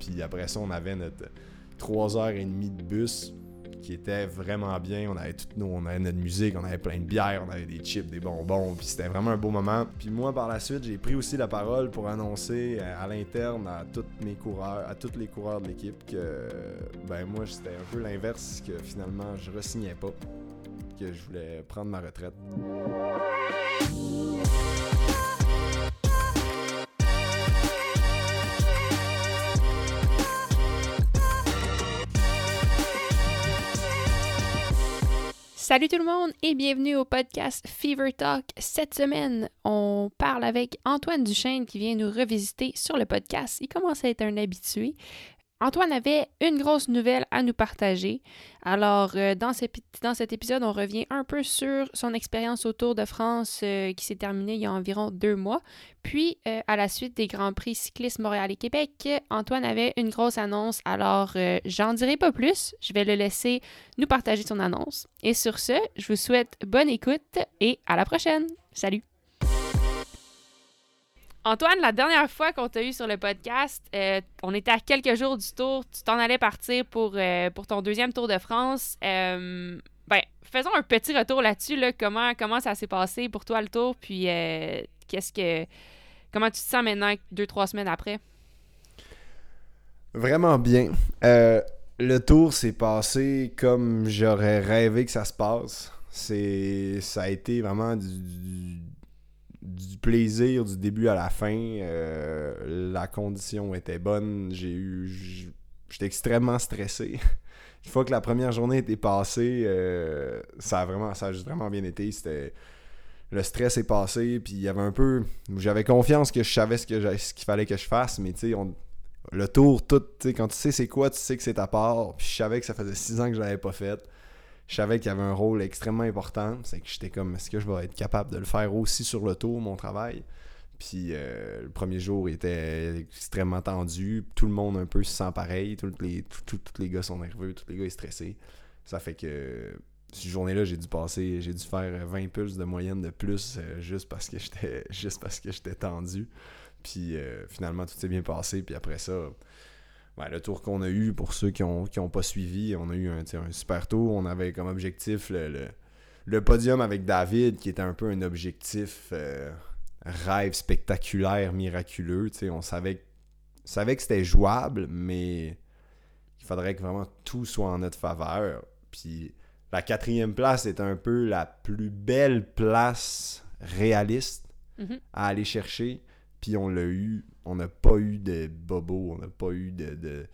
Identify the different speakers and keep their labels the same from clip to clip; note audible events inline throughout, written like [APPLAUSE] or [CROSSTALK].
Speaker 1: Puis après ça, on avait notre 3h30 de bus qui était vraiment bien. On avait toutes nos, on avait notre musique, on avait plein de bières, on avait des chips, des bonbons, puis c'était vraiment un beau moment. Puis moi, par la suite, j'ai pris aussi la parole pour annoncer euh, à l'interne à tous mes coureurs, à tous les coureurs de l'équipe que, ben moi, c'était un peu l'inverse, que finalement, je re-signais pas, que je voulais prendre ma retraite.
Speaker 2: Salut tout le monde et bienvenue au podcast Fever Talk. Cette semaine, on parle avec Antoine Duchesne qui vient nous revisiter sur le podcast. Il commence à être un habitué. Antoine avait une grosse nouvelle à nous partager. Alors, euh, dans, cet épisode, on revient un peu sur son expérience au Tour de France euh, qui s'est terminée il y a environ deux mois. Puis, euh, à la suite des Grands Prix cyclistes Montréal et Québec, Antoine avait une grosse annonce. Alors, j'en dirai pas plus. Je vais le laisser nous partager son annonce. Et sur ce, je vous souhaite bonne écoute et à la prochaine. Salut! Antoine, la dernière fois qu'on t'a eu sur le podcast, euh, on était à quelques jours du tour. Tu t'en allais partir pour, euh, pour ton deuxième Tour de France. Euh, ben, faisons un petit retour là-dessus. Là, comment, comment ça s'est passé pour toi le tour? Puis, qu'est-ce que. Comment tu te sens maintenant, deux, trois semaines après?
Speaker 1: Vraiment bien. le tour s'est passé comme j'aurais rêvé que ça se passe. C'est, ça a été vraiment du plaisir du début à la fin. Euh, la condition était bonne. J'ai eu. J'étais extrêmement stressé. [LAUGHS] Une fois que la première journée était passée, euh, ça a vraiment, ça vraiment bien été. C'était le stress est passé, puis il y avait un peu, j'avais confiance que je savais ce qu'il fallait que je fasse, mais tu sais, le tour, tout, quand tu sais c'est quoi, tu sais que c'est ta part. Puis je savais que ça faisait six ans que je l'avais pas fait je savais qu'il y avait un rôle extrêmement important. C'est que j'étais comme, est-ce que je vais être capable de le faire aussi sur le tour, mon travail? Puis euh, le premier jour était extrêmement tendu. Tout le monde un peu se sent pareil. Tous les, les gars sont nerveux, tous les gars sont stressés. Ça fait que cette journée-là, j'ai dû passer, j'ai dû faire 20 pulses de moyenne de plus euh, juste parce que j'étais [LAUGHS] juste parce que j'étais tendu. Puis euh, finalement, tout s'est bien passé. Puis après ça, le tour qu'on a eu, pour ceux qui n'ont ont pas suivi, on a eu un, un, super tour. On avait comme objectif le, le, podium avec David, qui était un peu un objectif euh, rêve spectaculaire, miraculeux. On savait, savait que c'était jouable, mais il faudrait que vraiment tout soit en notre faveur. Puis la quatrième place est un peu la plus belle place réaliste mm-hmm. à aller chercher. Puis on l'a eu. On n'a pas eu de bobo, on n'a pas eu de,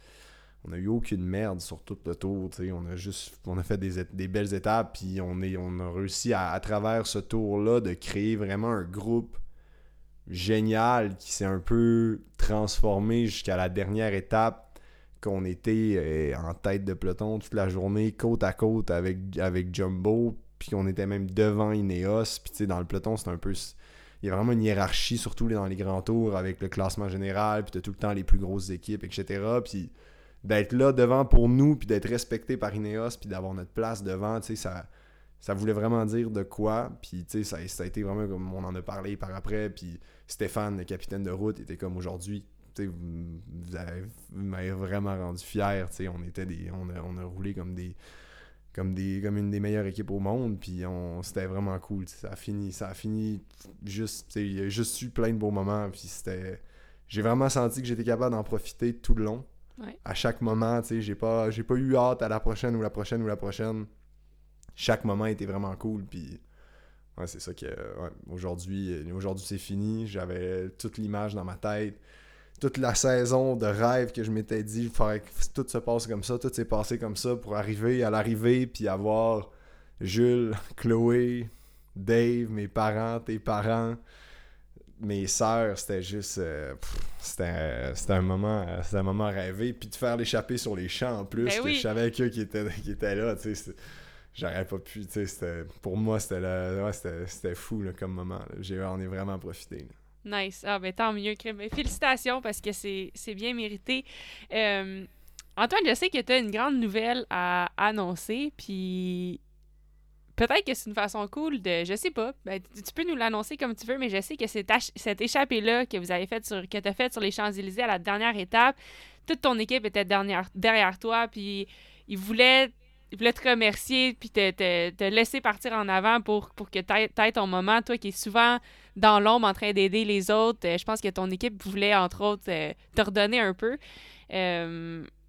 Speaker 1: On a eu aucune merde sur tout le tour, on a juste... On a fait des, belles étapes, puis on, est, on a réussi à, travers ce tour-là de créer vraiment un groupe génial qui s'est un peu transformé jusqu'à la dernière étape qu'on était euh, en tête de peloton toute la journée, côte à côte avec, avec Jumbo, puis qu'on était même devant Ineos, puis dans le peloton, c'est un peu il y a vraiment une hiérarchie, surtout dans les grands tours, avec le classement général, puis tu tout le temps les plus grosses équipes, etc. Puis d'être là devant pour nous, puis d'être respecté par Ineos, puis d'avoir notre place devant, ça, ça voulait vraiment dire de quoi. Puis, ça, a été vraiment comme on en a parlé par après. Puis Stéphane, le capitaine de route, était comme aujourd'hui. Vous, m'avez vraiment rendu fier. On était. On on a roulé comme des comme des comme une des meilleures équipes au monde puis c'était vraiment cool ça a fini ça a fini juste il y a juste eu plein de beaux moments puis c'était j'ai vraiment senti que j'étais capable d'en profiter tout le long. À chaque moment tu sais j'ai pas j'ai pas eu hâte à la prochaine ou la prochaine ou la prochaine. Chaque moment était vraiment cool puis ouais, c'est ça que aujourd'hui aujourd'hui c'est fini. J'avais toute l'image dans ma tête toute la saison de rêve que je m'étais dit, il faudrait que tout se passe comme ça, tout s'est passé comme ça pour arriver à l'arrivée, puis avoir Jules, [LAUGHS] Chloé, Dave, mes parents, tes parents, mes sœurs, c'était juste. Euh, c'était un moment c'était un moment rêvé. Puis de faire l'échapper sur les champs en plus, ben que je savais qu'eux qui étaient, qui étaient là, tu sais. J'aurais pas pu, tu sais. Pour moi, c'était ouais, c'était fou là, comme moment. J'en ai vraiment profité.
Speaker 2: Nice. Ah, ben tant mieux, Mais félicitations parce que c'est bien mérité. Euh, Antoine, je sais que tu as une grande nouvelle à annoncer, puis peut-être que c'est une façon cool de. Je sais pas. Ben, tu peux nous l'annoncer comme tu veux, mais je sais que cette, échappée-là que vous avez faite sur. tu as faite sur les Champs-Élysées à la dernière étape, toute ton équipe était derrière, toi, puis ils voulaient, te remercier, puis te, te, laisser partir en avant pour, pour que tu aies ton moment. Toi qui es souvent dans l'ombre en train d'aider les autres, je pense que ton équipe voulait, entre autres, te redonner un peu.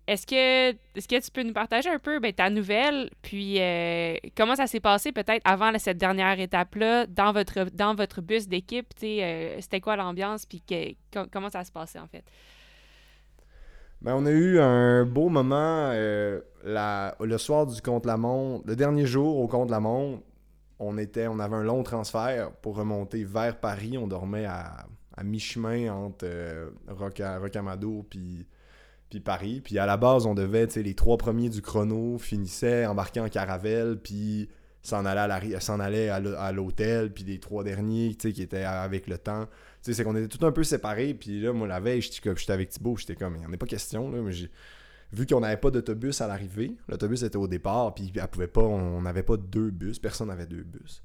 Speaker 2: Est-ce que, est que tu peux nous partager un peu ben, ta nouvelle, puis euh, comment ça s'est passé peut-être avant cette dernière étape-là dans votre, dans votre bus d'équipe? Euh, C'était quoi l'ambiance, puis comment ça se passait en fait?
Speaker 1: Ben, on a eu un beau moment euh, le soir du contre-la-montre. Le dernier jour au contre-la-montre, on, était, on avait un long transfert pour remonter vers Paris. On dormait à, mi-chemin entre Rocamadour puis puis Paris. Puis à la base, on devait, tu les trois premiers du chrono finissaient, embarquer en caravelle, puis s'en allait à l'hôtel, puis les trois derniers, tu qui étaient avec le temps. Tu sais, c'est qu'on était tout un peu séparés, puis là, moi, la veille, j'étais avec Thibaut, j'étais comme, il n'y en a pas question, là, mais vu qu'on n'avait pas d'autobus à l'arrivée, l'autobus était au départ, puis elle pouvait pas, on n'avait pas deux bus, personne n'avait deux bus.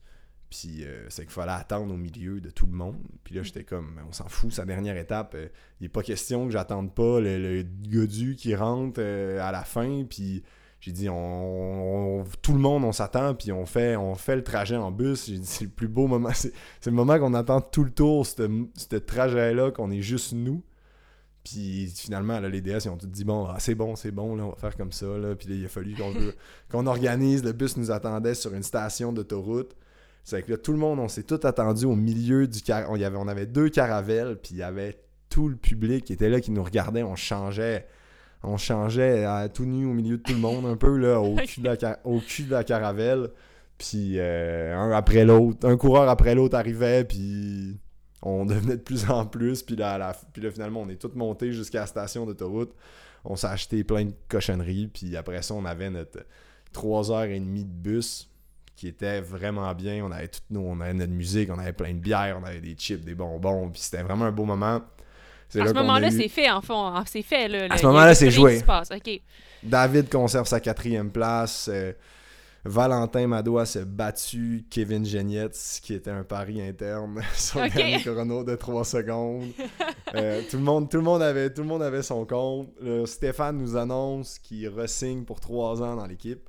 Speaker 1: Puis euh, c'est qu'il fallait attendre au milieu de tout le monde. Puis là, mm. j'étais comme, on s'en fout, sa dernière étape. Euh, il n'est pas question que j'attende pas le, le godu qui rentre euh, à la fin. Puis j'ai dit, on, tout le monde, on s'attend, puis on fait, on fait le trajet en bus. J'ai dit, c'est le plus beau moment. [LAUGHS] C'est, le moment qu'on attend tout le tour, ce trajet-là, qu'on est juste nous. Puis finalement, là, les DS, ils ont tout dit bon, ah, c'est bon, c'est bon, là, on va faire comme ça. Là. Puis là, il a fallu qu'on, [LAUGHS] qu'on organise. Le bus nous attendait sur une station d'autoroute. C'est que là, tout le monde, on s'est tout attendu au milieu du car... on, y avait, on avait deux caravelles, puis il y avait tout le public qui était là, qui nous regardait, on changeait. On changeait à tout nu au milieu de tout le monde, un peu là, au, [LAUGHS] cul, de la, au cul de la caravelle. Puis euh, un après l'autre, un coureur après l'autre arrivait, puis on [LAUGHS] devenait de plus en plus. Puis là, puis là finalement, on est tous montés jusqu'à la station d'autoroute. On s'est acheté plein de cochonneries. Puis après ça, on avait notre 3h30 de bus qui était vraiment bien. On avait tout, nous, on avait notre musique, on avait plein de bières, on avait des chips, des bonbons, puis c'était vraiment un beau moment.
Speaker 2: À ce moment-là, c'est fait, en fond. C'est fait, là.
Speaker 1: À ce moment-là, c'est joué. David conserve sa quatrième place. Euh, Valentin Madois s'est battu Kevin Genietz, qui était un pari interne [LAUGHS] sur le dernier chrono de 3 secondes. Euh, tout, le monde, tout, le monde avait, tout le monde avait son compte. Stéphane nous annonce qu'il resigne pour 3 ans dans l'équipe.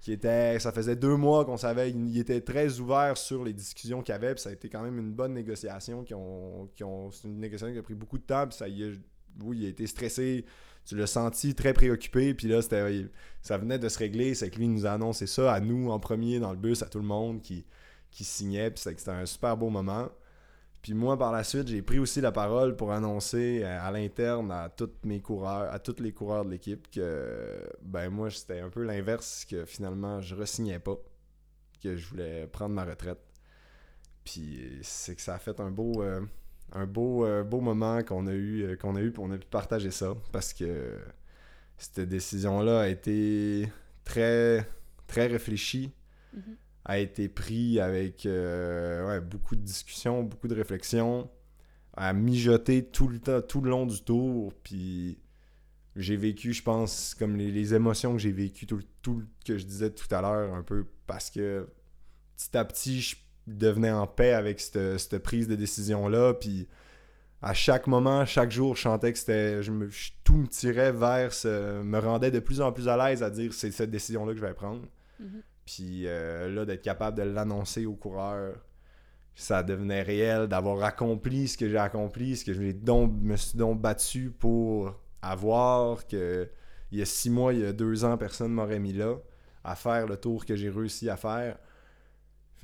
Speaker 1: Qui était, ça faisait deux mois qu'on savait, il, était très ouvert sur les discussions qu'il y avait, puis ça a été quand même une bonne négociation. Qui ont, qui ont, c'est une négociation qui a pris beaucoup de temps, puis ça, oui, il a été stressé, tu l'as senti très préoccupé, puis là, ça venait de se régler, c'est que lui nous a annoncé ça à nous en premier dans le bus, à tout le monde qui, qui signait, puis c'était un super beau moment. Puis moi, par la suite, j'ai pris aussi la parole pour annoncer euh, à l'interne à tous mes coureurs, à tous les coureurs de l'équipe que ben moi, c'était un peu l'inverse, que finalement, je resignais pas, que je voulais prendre ma retraite. Puis c'est que ça a fait un beau, euh, un beau, euh, beau moment qu'on a eu, qu'on a eu, on a pu partager ça, parce que cette décision-là a été très, très réfléchie. Mm-hmm a été pris avec euh, beaucoup de discussions, beaucoup de réflexions, à mijoter tout le temps, tout le long du tour. Puis j'ai vécu, je pense, comme les, émotions que j'ai vécues, tout, tout que je disais tout à l'heure, un peu parce que petit à petit, je devenais en paix avec cette, prise de décision-là. Puis à chaque moment, chaque jour, je chantais que c'était. Je me, tout me tirait vers ce. me rendait de plus en plus à l'aise à dire c'est cette décision-là que je vais prendre. Mm-hmm. Puis euh, là, d'être capable de l'annoncer aux coureurs, ça devenait réel, d'avoir accompli ce que j'ai accompli, ce que je me suis donc battu pour avoir, que il y a six mois, il y a deux ans, personne ne m'aurait mis là, à faire le tour que j'ai réussi à faire.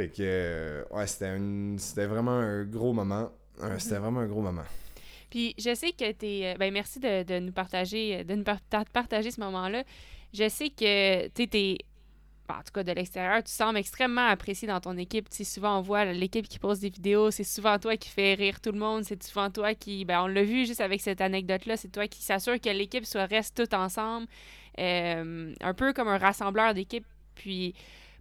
Speaker 1: Fait que, ouais, c'était, vraiment un gros moment. C'était mhm. vraiment un gros moment.
Speaker 2: Puis je sais que tu es. Euh, ben, merci de, nous partager, de nous partager ce moment-là. Je sais que tu es en tout cas de l'extérieur, tu sembles extrêmement apprécié dans ton équipe. Tu souvent, on voit l'équipe qui pose des vidéos, c'est souvent toi qui fais rire tout le monde, c'est souvent toi qui, ben, on l'a vu juste avec cette anecdote-là, c'est toi qui s'assure que l'équipe soit reste toute ensemble, euh, un peu comme un rassembleur d'équipe, puis,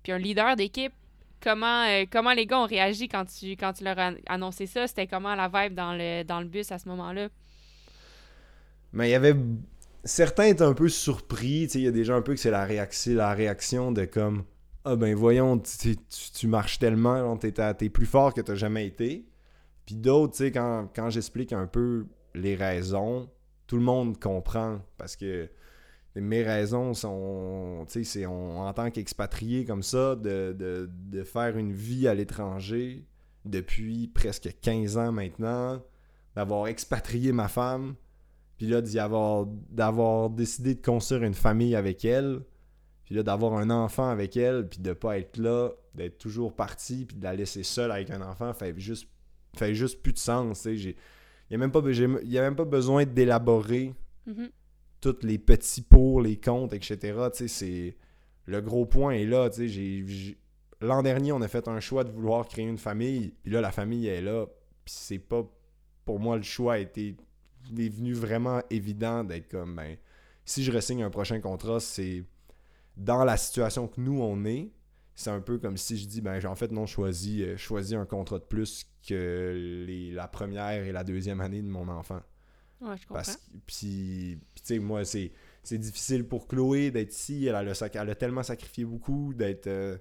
Speaker 2: puis un leader d'équipe. Comment, euh, comment les gars ont réagi quand tu, tu leur as annoncé ça? C'était comment la vibe dans le, dans le bus à ce moment-là?
Speaker 1: Mais il y avait certains étaient un peu surpris. Il y a des gens un peu que c'est la, réaction, la réaction de comme Ah ben voyons, tu, marches tellement, t'es, es plus fort que t'as jamais été. Puis d'autres, quand, quand j'explique un peu les raisons, tout le monde comprend parce que mes raisons sont, c'est en tant qu'expatrié comme ça, de, de, faire une vie à l'étranger depuis presque 15 ans maintenant, d'avoir expatrié ma femme, puis là, d'y avoir, d'avoir décidé de construire une famille avec elle, puis là, d'avoir un enfant avec elle, puis de pas être là, d'être toujours parti, puis de la laisser seule avec un enfant, fait juste, fait juste plus de sens. Il n'y a, même pas, a même pas besoin d'élaborer mm-hmm tous les petits pour, les comptes, etc. c'est le gros point est là. L'an dernier, on a fait un choix de vouloir créer une famille, puis là, la famille est là. Puis c'est pas. Pour moi, le choix a été est venu vraiment évident d'être comme ben si je ressigne un prochain contrat, c'est dans la situation que nous on est, c'est un peu comme si je dis ben en fait non choisi euh, choisi un contrat de plus que les, la première et la deuxième année de mon enfant.
Speaker 2: Ouais, je comprends.
Speaker 1: puis, tu sais, moi, c'est, difficile pour Chloé d'être ici. Elle a, elle a tellement sacrifié beaucoup d'être, euh,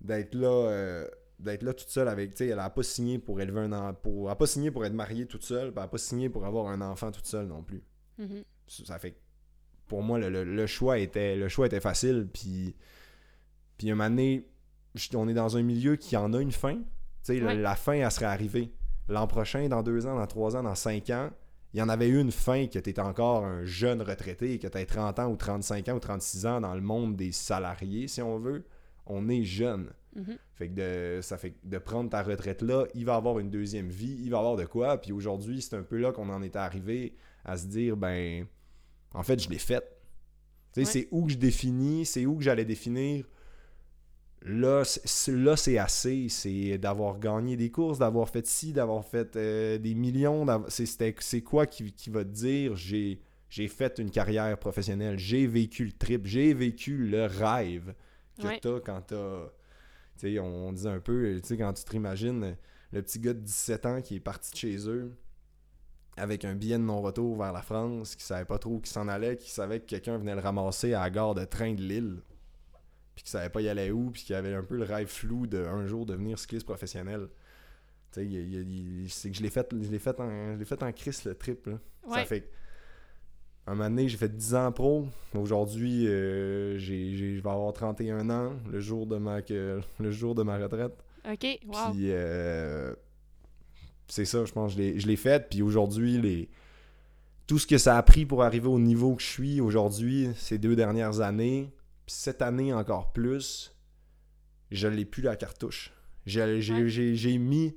Speaker 1: d'être là. Euh, d'être là toute seule avec, tu sais, elle a pas signé pour élever un pour, elle a pas signé pour être mariée toute seule, elle a pas signé pour avoir un enfant toute seule non plus.
Speaker 2: Mm-hmm.
Speaker 1: Ça fait pour moi, le, choix était le choix était facile, puis puis un moment donné, on est dans un milieu qui en a une fin, tu sais, la, la fin, elle serait arrivée. L'an prochain, dans deux ans, dans trois ans, dans cinq ans, il y en avait eu une fin que tu étais encore un jeune retraité, que tu as 30 ans ou 35 ans ou 36 ans dans le monde des salariés, si on veut, on est jeune.
Speaker 2: Mm-hmm.
Speaker 1: Fait que de, ça fait de prendre ta retraite là, il va avoir une deuxième vie, il va avoir de quoi. Puis aujourd'hui, c'est un peu là qu'on en est arrivé à se dire, ben, en fait, je l'ai faite. C'est où que je définis, c'est où que j'allais définir Là, c'est assez. C'est d'avoir gagné des courses, d'avoir fait ci, d'avoir fait euh, des millions. C'est quoi qui, va te dire j'ai fait une carrière professionnelle, j'ai vécu le trip, j'ai vécu le rêve que t'as quand t'as. Tu sais, on, disait un peu, tu sais, quand tu te imagines le petit gars de 17 ans qui est parti de chez eux avec un billet de non-retour vers la France, qui savait pas trop où il s'en allait, qui savait que quelqu'un venait le ramasser à la gare de train de Lille puis qui savait pas y aller où, puis qui avait un peu le rêve flou de un jour devenir cycliste professionnel. Tu sais, c'est que je l'ai fait, je l'ai fait en, je fait en crise le trip. Là. Ça fait un moment donné, j'ai fait 10 ans pro. Aujourd'hui, euh, j'ai, je vais avoir 31 ans le jour de ma, le jour de ma retraite.
Speaker 2: OK, wow.
Speaker 1: Puis, euh, c'est ça, je pense, je l'ai, je l'ai fait. Puis aujourd'hui, les, tout ce que ça a pris pour arriver au niveau que je suis aujourd'hui, ces deux dernières années, cette année encore plus, je l'ai plus la cartouche. J'ai mis.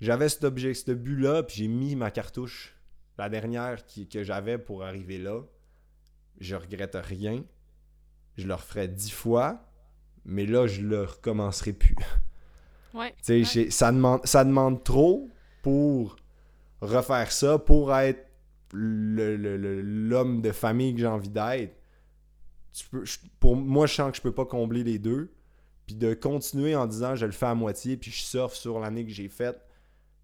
Speaker 1: J'avais cet objet, ce but-là, puis j'ai mis ma cartouche. La dernière qui, que j'avais pour arriver là. Je regrette rien. Je le referai dix fois, mais là, je le recommencerai plus.
Speaker 2: Ouais.
Speaker 1: Ça, demande, ça demande trop pour refaire ça, pour être l'homme de famille que j'ai envie d'être pour moi, je sens que je peux pas combler les deux. Puis de continuer en disant je le fais à moitié, puis je surfe sur l'année que j'ai faite,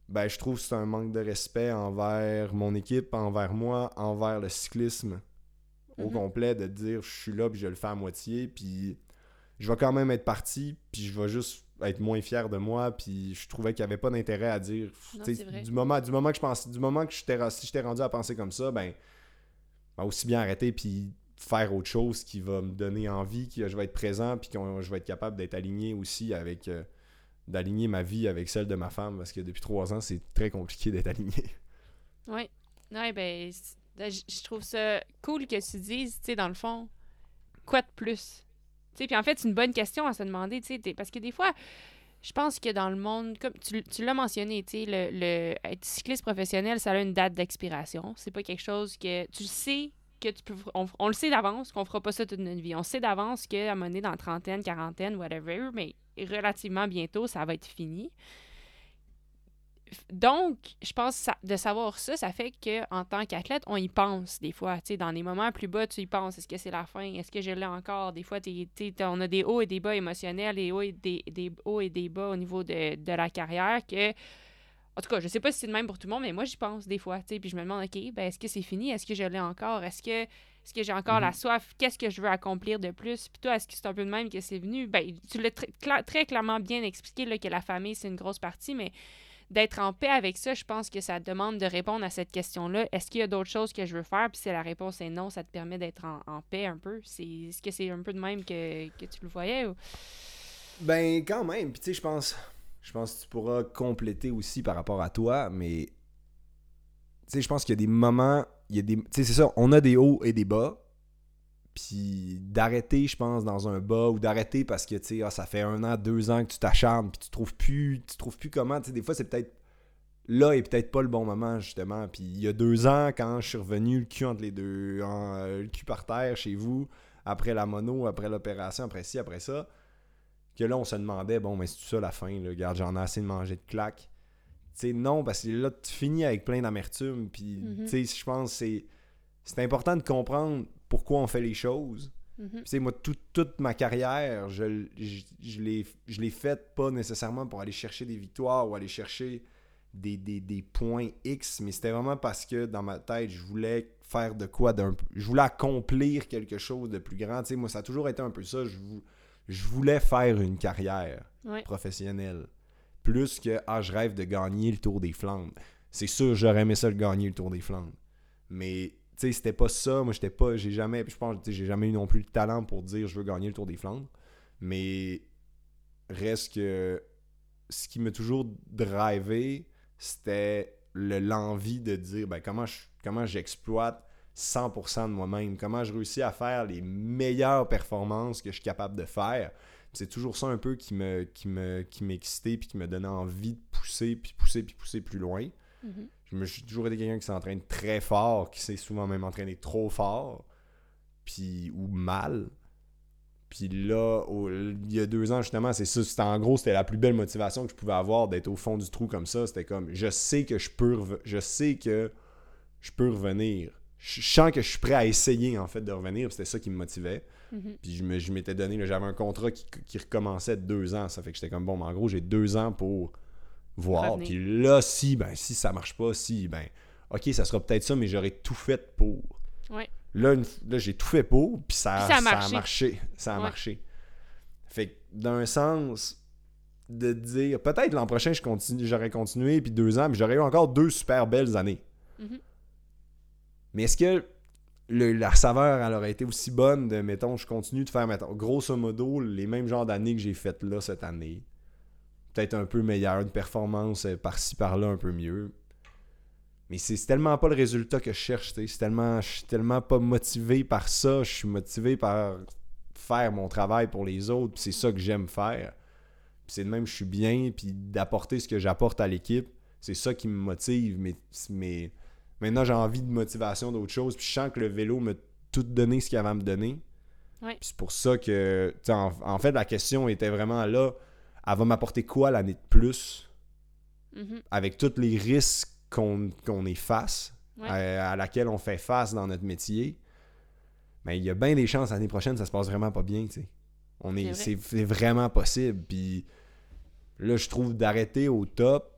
Speaker 1: ben je trouve que c'est un manque de respect envers mon équipe, envers moi, envers le cyclisme au mhm. complet, de dire je suis là, puis je le fais à moitié, puis je vais quand même être parti, puis je vais juste être moins fier de moi, puis je trouvais qu'il n'y avait pas d'intérêt à dire. du, moment, du moment que je pense, du moment que j'étais si j'étais rendu à penser comme ça, ben, ben aussi bien arrêter, puis faire autre chose qui va me donner envie, que je vais être présent, puis que je vais être capable d'être aligné aussi avec. Euh, d'aligner ma vie avec celle de ma femme, parce que depuis trois ans, c'est très compliqué d'être aligné. [LAUGHS]
Speaker 2: Oui. Ouais, ben, je trouve ça cool que tu dises, tu sais, dans le fond, quoi de plus? Tu sais, puis en fait, c'est une bonne question à se demander, tu sais, parce que des fois, je pense que dans le monde, comme tu, tu l'as mentionné, tu sais, le, le, être cycliste professionnel, ça a une date d'expiration. C'est pas quelque chose que tu sais On, le sait d'avance qu'on fera pas ça toute notre vie. On sait d'avance qu'à un moment donné, dans trentaine, quarantaine, whatever, mais relativement bientôt, ça va être fini. Donc, je pense de savoir ça, ça fait qu'en tant qu'athlète, on y pense des fois. Dans les moments plus bas, tu y penses. Est-ce que c'est la fin? Est-ce que je l'ai encore? Des fois, on a des hauts et des bas émotionnels, et hauts et des, des hauts et des bas au niveau de, de la carrière que en tout cas, je sais pas si c'est le même pour tout le monde, mais moi, j'y pense des fois, tu sais, puis je me demande, OK, ben, est-ce que c'est fini? Est-ce que je l'ai encore? Est-ce que, est-ce que j'ai encore la mhm. soif? Qu'est-ce que je veux accomplir de plus? Puis toi, est-ce que c'est un peu de même que c'est venu? Ben, tu l'as très clairement bien expliqué, là, que la famille, c'est une grosse partie, mais d'être en paix avec ça, je pense que ça demande de répondre à cette question-là. Est-ce qu'il y a d'autres choses que je veux faire? Puis si la réponse est non, ça te permet d'être en, paix un peu. C'est, est-ce que c'est un peu de même que, tu le voyais? Ou...
Speaker 1: Ben, quand même. Puis tu sais, je pense, je pense que tu pourras compléter aussi par rapport à toi, mais tu sais, je pense qu'il y a des moments, il y a des, tu sais, c'est ça, on a des hauts et des bas. Puis d'arrêter, je pense, dans un bas ou d'arrêter parce que, tu sais, ah, ça fait un an, deux ans que tu t'acharnes, puis tu trouves plus, tu trouves plus comment. Tu sais, des fois, c'est peut-être là et peut-être pas le bon moment, justement. Puis il y a deux ans, quand je suis revenu le cul entre les deux, euh, le cul par terre chez vous, après la mono, après l'opération, après ci, après ça, que là, on se demandait, bon, mais c'est tout ça la fin, là, regarde, j'en ai assez de manger de claques. Tu sais, non, parce que là, tu finis avec plein d'amertume. Puis, mm-hmm. tu sais, je pense que c'est, c'est important de comprendre pourquoi on fait les choses. Mm moi, toute ma carrière, je, je, je l'ai faite pas nécessairement pour aller chercher des victoires ou aller chercher des, des, points X, mais c'était vraiment parce que dans ma tête, je voulais faire de quoi d'un Je voulais accomplir quelque chose de plus grand. moi, ça a toujours été un peu ça. Je, je voulais faire une carrière professionnelle. Plus que, ah, je rêve de gagner le Tour des Flandres. C'est sûr, j'aurais aimé ça le gagner le Tour des Flandres. Mais sais, c'était pas ça. Moi, j'étais pas. J'ai jamais. Je pense j'ai jamais eu non plus le talent pour dire je veux gagner le Tour des Flandres. Mais reste que ce qui m'a toujours drivé, c'était l'envie de dire ben, comment je, comment j'exploite 100% de moi-même, comment je réussis à faire les meilleures performances que je suis capable de faire? C'est toujours ça un peu qui me qui me qui m'excitait puis qui me donnait envie de pousser puis pousser puis pousser plus loin. Mm-hmm je me suis toujours été quelqu'un qui s'entraîne très fort, qui s'est souvent même entraîné trop fort, puis ou mal. Puis là, il y a deux ans, justement, c'est ça. C'était, en gros, c'était la plus belle motivation que je pouvais avoir d'être au fond du trou comme ça. C'était comme, je sais que je peux, je sais que je peux revenir. Je sens que je suis prêt à essayer, en fait, de revenir. C'était ça qui me motivait. Mm-hmm. Puis je, je m'étais donné, j'avais un contrat qui, qui, recommençait de deux ans. Ça fait que j'étais comme, bon, en gros, j'ai deux ans pour voir. Puis là, si, ben, si ça marche pas, si, ben, ok, ça sera peut-être ça, mais j'aurais tout fait pour. Là, là j'ai tout fait pour, puis ça, ça, a marché. Ça a marché. Fait que d'un sens, de dire, peut-être l'an prochain, j'aurais continué, puis deux ans, puis j'aurais eu encore deux super belles années. Mm-hmm. Mais est-ce que la saveur, elle aurait été aussi bonne de, mettons, je continue de faire, mettons, grosso modo, les mêmes genres d'années que j'ai faites là cette année? Peut-être un peu meilleur, une performance euh, par-ci par-là un peu mieux. Mais c'est tellement pas le résultat que je cherche, c'est tellement je suis tellement pas motivé par ça, je suis motivé par faire mon travail pour les autres, c'est ça que j'aime faire. c'est de même je suis bien puis d'apporter ce que j'apporte à l'équipe, c'est ça qui me motive mais maintenant j'ai envie de motivation d'autre chose, puis je sens que le vélo m'a tout donné ce qu'il avait à me donner. c'est pour ça que en, en fait la question était vraiment là elle va m'apporter quoi l'année de plus mm-hmm. avec tous les risques qu'on est face, à, laquelle on fait face dans notre métier. Mais il y a bien des chances l'année prochaine, ça se passe vraiment pas bien, tu On est, c'est vraiment possible. Puis là, je trouve d'arrêter au top,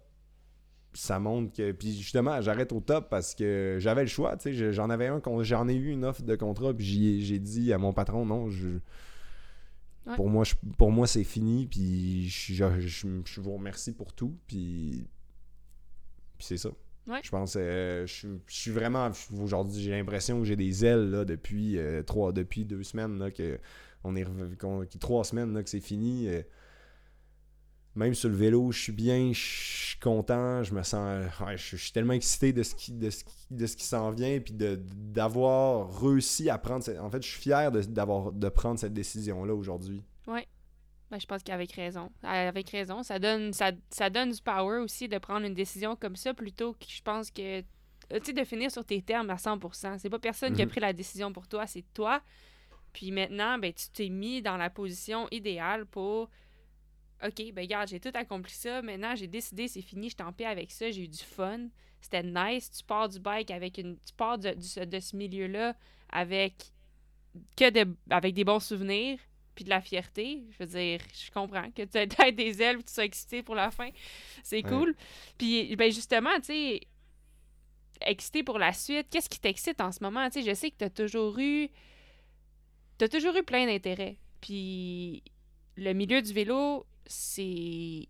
Speaker 1: ça montre que. Puis justement, j'arrête au top parce que j'avais le choix, tu sais. J'en avais un, j'en ai eu une offre de contrat, puis j'ai dit à mon patron, non, je pour moi, pour moi c'est fini, puis je, je, vous remercie pour tout, puis, c'est ça. Je pense, euh, je, suis vraiment, aujourd'hui, j'ai l'impression que j'ai des ailes là, depuis, euh, trois, depuis deux semaines, là, que on est, trois semaines là, que c'est fini. Euh, même sur le vélo, je suis bien, je suis content, je me sens. je, suis tellement excité de ce qui, de ce de ce qui s'en vient, puis d'avoir réussi à prendre. en fait, je suis fier de, d'avoir, de prendre cette décision-là aujourd'hui.
Speaker 2: Oui. Ben, je pense qu'avec raison. Avec raison. Ça donne, ça, ça donne du power aussi de prendre une décision comme ça plutôt que je pense que. Tu sais, de finir sur tes termes à 100%. C'est pas personne qui a mhm. pris la décision pour toi, c'est toi. Puis maintenant, ben, tu t'es mis dans la position idéale pour OK, ben regarde, j'ai tout accompli ça. Maintenant, j'ai décidé, c'est fini, je en paix avec ça, j'ai eu du fun. C'était nice. Tu pars du bike avec une. Tu pars de, ce milieu-là avec que de, avec des bons souvenirs puis de la fierté. Je veux dire, je comprends que tu aies [LAUGHS] des ailes tu sois excité pour la fin. C'est cool. Puis, ben justement, tu sais, excité pour la suite. Qu'est-ce qui t'excite en ce moment? Tu sais, je sais que tu as toujours eu. Tu as toujours eu plein d'intérêts. Puis, le milieu du vélo, c'est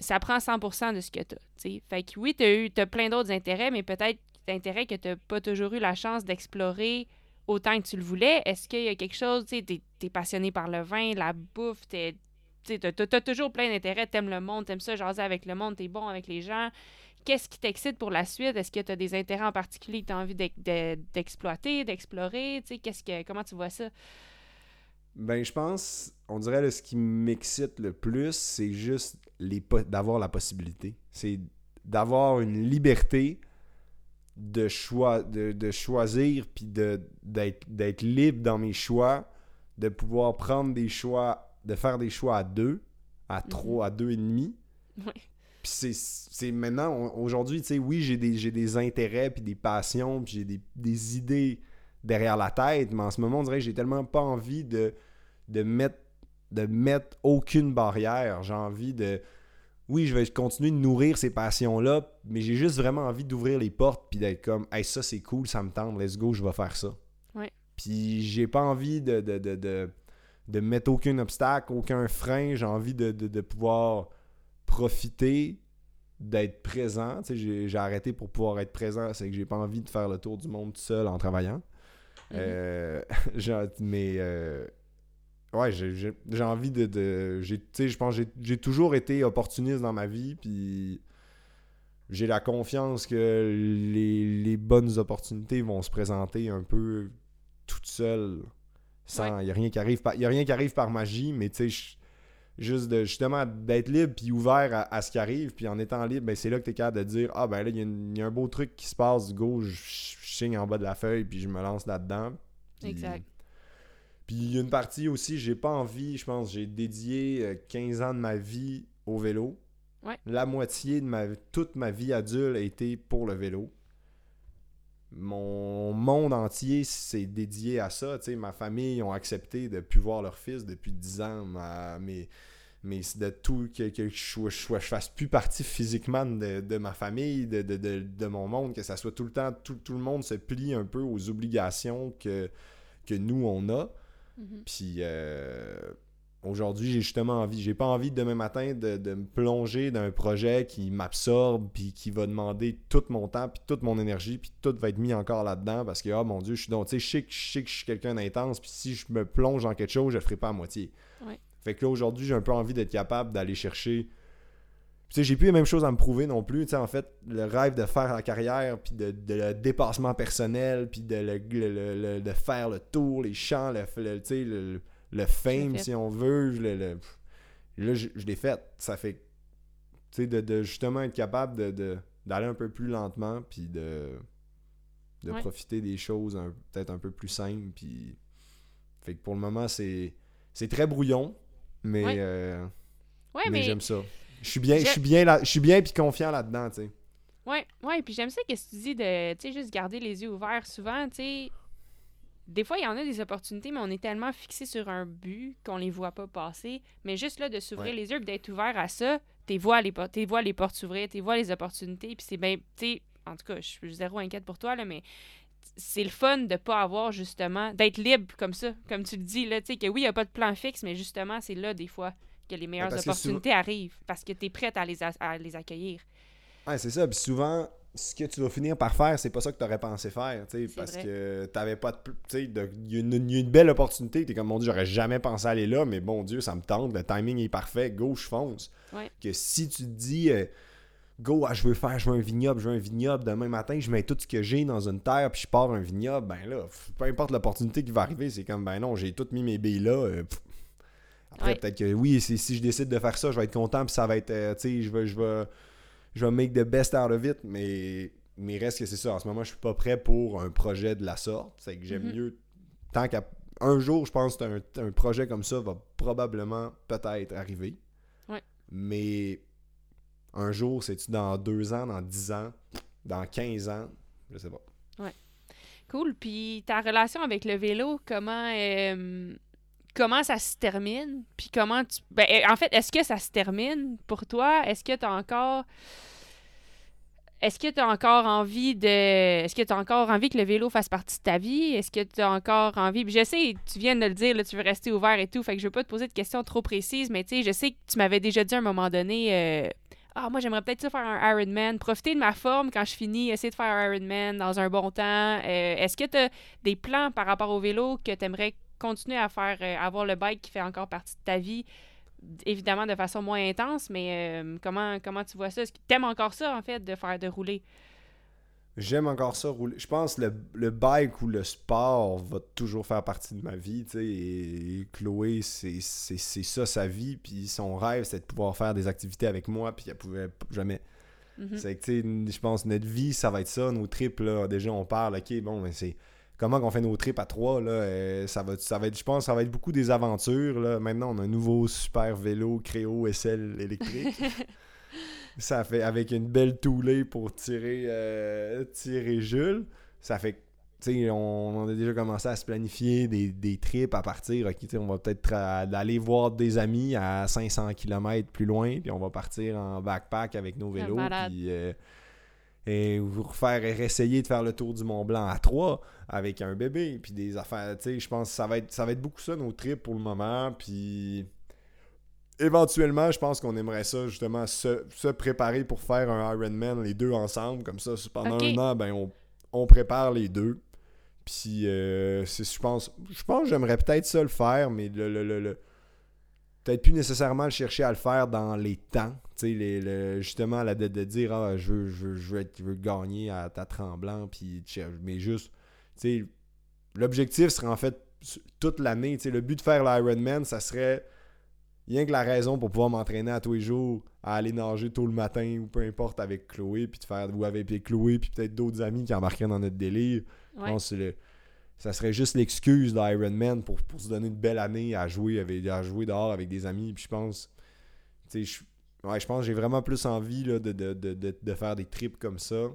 Speaker 2: ça prend 100% de ce que tu as. Fait que oui, tu as, plein d'autres intérêts, mais peut-être d'intérêts que tu n'as pas toujours eu la chance d'explorer autant que tu le voulais. Est-ce qu'il y a quelque chose, tu sais, tu es, passionné par le vin, la bouffe, tu as, toujours plein d'intérêts, tu aimes le monde, tu aimes ça, jaser avec le monde, tu es bon avec les gens. Qu'est-ce qui t'excite pour la suite? Est-ce que tu as des intérêts en particulier que tu as envie d'exploiter, d'explorer? Qu'est-ce que, comment tu vois ça?
Speaker 1: Ben, je pense, on dirait que ce qui m'excite le plus, c'est juste d'avoir la possibilité. C'est d'avoir une liberté de, choix, de, choisir puis d'être libre dans mes choix, de pouvoir prendre des choix, de faire des choix à deux, à mhm. trois, à deux et demi. Puis c'est maintenant, aujourd'hui, tu sais, oui, j'ai des, des intérêts puis des passions puis j'ai des, des, idées derrière la tête, mais en ce moment, on dirait que j'ai tellement pas envie de, de, mettre, de mettre aucune barrière. J'ai envie de oui, je vais continuer de nourrir ces passions-là, mais j'ai juste vraiment envie d'ouvrir les portes puis d'être comme, hey, ça c'est cool, ça me tente, let's go, je vais faire ça.
Speaker 2: Ouais.
Speaker 1: Puis j'ai pas envie de, de, de, de, mettre aucun obstacle, aucun frein, j'ai envie de, pouvoir profiter, d'être présent. Tu sais, j'ai arrêté pour pouvoir être présent, c'est que j'ai pas envie de faire le tour du monde tout seul en travaillant. Mm-hmm. Euh, [LAUGHS] mais euh, ouais, j'ai envie de. de je pense j'ai toujours été opportuniste dans ma vie, puis j'ai la confiance que les, les, bonnes opportunités vont se présenter un peu toutes seules. Sans, il n'y a rien qui arrive par, y a rien qui arrive par magie, mais tu sais, juste de justement d'être libre puis ouvert à, ce qui arrive, puis en étant libre, ben c'est là que tu es capable de dire ah ben là il y, a un beau truc qui se passe, go, je, je signe en bas de la feuille puis je me lance là-dedans.
Speaker 2: Exact.
Speaker 1: Puis il y a une partie aussi, j'ai pas envie, je pense, j'ai dédié 15 euh, ans de ma vie au vélo. La moitié de ma toute ma vie adulte a été pour le vélo. Mon monde entier s'est dédié à ça. ma famille ont accepté de ne plus voir leur fils depuis 10 ans. mais, mais de tout, que, que je, ne fasse plus partie physiquement de, ma famille, de, de, mon monde, que ça soit tout le temps, tout, tout, le monde se plie un peu aux obligations que, que nous, on a. Mhm. Puis euh, aujourd'hui, j'ai justement envie, j'ai pas envie demain matin de, me plonger dans un projet qui m'absorbe, puis qui va demander tout mon temps, puis toute mon énergie, puis tout va être mis encore là-dedans parce que, oh mon Dieu, je suis donc, tu sais, je sais que je suis quelqu'un d'intense, puis si je me plonge dans quelque chose, je le ferai pas à moitié. Fait que là, aujourd'hui, j'ai un peu envie d'être capable d'aller chercher sais, j'ai plus les mêmes choses à me prouver non plus. Tu sais, en fait, le rêve de faire la carrière, puis de, le dépassement personnel, puis de, le, de faire le tour, les chants, le, le, le fame, si on veut. Le, là, je, l'ai fait. Ça fait, tu sais, de, justement être capable de, d'aller un peu plus lentement, puis de, de profiter des choses peut-être un peu plus simples. Puis, fait que pour le moment, c'est, c'est très brouillon, mais, euh, mais j'aime ça. Je suis bien, je suis bien là, je suis bien puis confiant là-dedans, tu sais.
Speaker 2: Ouais, ouais, puis j'aime ça que tu dis de, tu sais, juste garder les yeux ouverts. Souvent, tu sais, des fois, il y en a des opportunités, mais on est tellement fixé sur un but qu'on les voit pas passer. Mais juste là, de s'ouvrir les yeux et d'être ouvert à ça, tu vois les, vois les portes s'ouvrir, tu vois les opportunités, puis c'est bien, tu sais, en tout cas, je suis zéro inquiète pour toi, là, mais c'est le fun de pas avoir justement, d'être libre comme ça, comme tu le dis, là, tu sais, que oui, il n'y a pas de plan fixe, mais justement, c'est là, des fois, que les meilleures opportunités arrivent parce que tu es prête à les, à les accueillir.
Speaker 1: Ouais, c'est ça. Puis souvent, ce que tu vas finir par faire, c'est pas ça que tu aurais pensé faire, parce que t'avais pas de... Il y, a une belle opportunité, tu es comme, mon Dieu, j'aurais jamais pensé aller là, mais bon Dieu, ça me tente, le timing est parfait, go, je fonce. Que si tu te dis... Euh, go, ah, je veux faire, je veux un vignoble, je veux un vignoble. Demain matin, je mets tout ce que j'ai dans une terre, puis je pars un vignoble. Ben là, peu importe l'opportunité qui va arriver, c'est comme, ben non, j'ai tout mis mes billes là. Euh, après, peut-être que oui, si je décide de faire ça, je vais être content, puis ça va être, euh, tu sais, je vais, je vais, je vais make the best out of it, mais, mais reste que c'est ça. En ce moment, je suis pas prêt pour un projet de la sorte. C'est que j'aime mm-hmm. mieux, tant qu'un jour, je pense qu'un un projet comme ça va probablement peut-être arriver. Mais un jour, c'est-tu dans deux ans, dans dix ans, dans quinze ans, je sais pas.
Speaker 2: Ouais. Cool. Puis ta relation avec le vélo, comment. Euh, comment ça se termine, puis comment tu... Ben, eh, en fait, est-ce que ça se termine pour toi? Est-ce que tu as encore... Est-ce que tu as encore envie de. Est-ce que tu encore envie que le vélo fasse partie de ta vie? Est-ce que tu as encore envie. je sais, tu viens de le dire, là, tu veux rester ouvert et tout, fait que je veux pas te poser de questions trop précises, mais tu sais, je sais que tu m'avais déjà dit à un moment donné, euh, ah, moi, j'aimerais peut-être faire un Ironman, profiter de ma forme quand je finis, essayer de faire un Ironman dans un bon temps. Euh, est-ce que tu as des plans par rapport au vélo que tu aimerais continuer à faire, euh, avoir le bike qui fait encore partie de ta vie? Évidemment, de façon moins intense, mais comment, comment tu vois ça? Est-ce que tu aimes encore ça, en fait, de faire, de rouler?
Speaker 1: J'aime encore ça rouler. Je pense que le, le, bike ou le sport va toujours faire partie de ma vie. Tu sais, et, Chloé, c'est ça sa vie. Puis son rêve, c'est de pouvoir faire des activités avec moi. Puis elle pouvait jamais. Mm-hmm. C'est que, tu sais, je pense notre vie, ça va être ça. Nos trips, là, déjà, on parle. Ok, bon, mais c'est comment qu'on fait nos trips à trois. Là, euh, ça, va, ça va être, je pense ça va être beaucoup des aventures. Là. Maintenant, on a un nouveau super vélo Créo SL électrique. [LAUGHS] ça fait avec une belle toulée pour tirer, euh, tirer Jules. Ça fait sais, on, a déjà commencé à se planifier des, des trips à partir. Ok, on va peut-être aller voir des amis à 500 km plus loin, puis on va partir en backpack avec nos vélos. Puis, euh, et vous refaire essayer de faire le tour du Mont Blanc à trois avec un bébé, puis des affaires. Tu sais, je pense que ça va, être, ça va être beaucoup ça, nos trips pour le moment. Puis éventuellement, je pense qu'on aimerait ça, justement, se, préparer pour faire un Ironman les deux ensemble. Comme ça, pendant un an, ben, on, prépare les deux. Puis, euh, je pense, je pense que j'aimerais peut-être ça le faire, mais le, le, peut-être plus nécessairement le chercher à le faire dans les temps. Tu sais, justement, la, de, de dire, ah, je veux, je, veux, je, veux gagner à ta tremblant, puis, mais juste, tu sais, l'objectif serait en fait toute l'année. Tu sais, le but de faire l'Ironman, ça serait rien que la raison pour pouvoir m'entraîner à tous les jours, à aller nager tôt le matin ou peu importe avec Chloé, puis de faire ou avec Chloé, puis peut-être d'autres amis qui embarqueraient dans notre délire. Je pense que ça serait juste l'excuse d'Ironman pour, pour se donner une belle année à jouer, avec, à jouer dehors avec des amis. Puis je pense, tu sais, ouais, je pense que j'ai vraiment plus envie là, de, de, de, de, faire des trips comme ça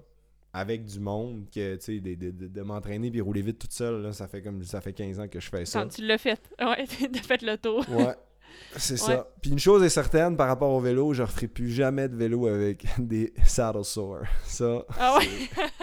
Speaker 1: avec du monde que tu sais de, de, de m'entraîner puis rouler vite toute seule là, ça fait comme ça fait 15 ans que je fais ça.
Speaker 2: Quand tu l'as fait. [LAUGHS] Ouais, t'as fait le tour.
Speaker 1: ouais. C'est ça. Puis une chose est certaine par rapport au vélo, je ne referai plus jamais de vélo avec [LAUGHS] des saddle sores. Ça.
Speaker 2: Ah ouais? [LAUGHS]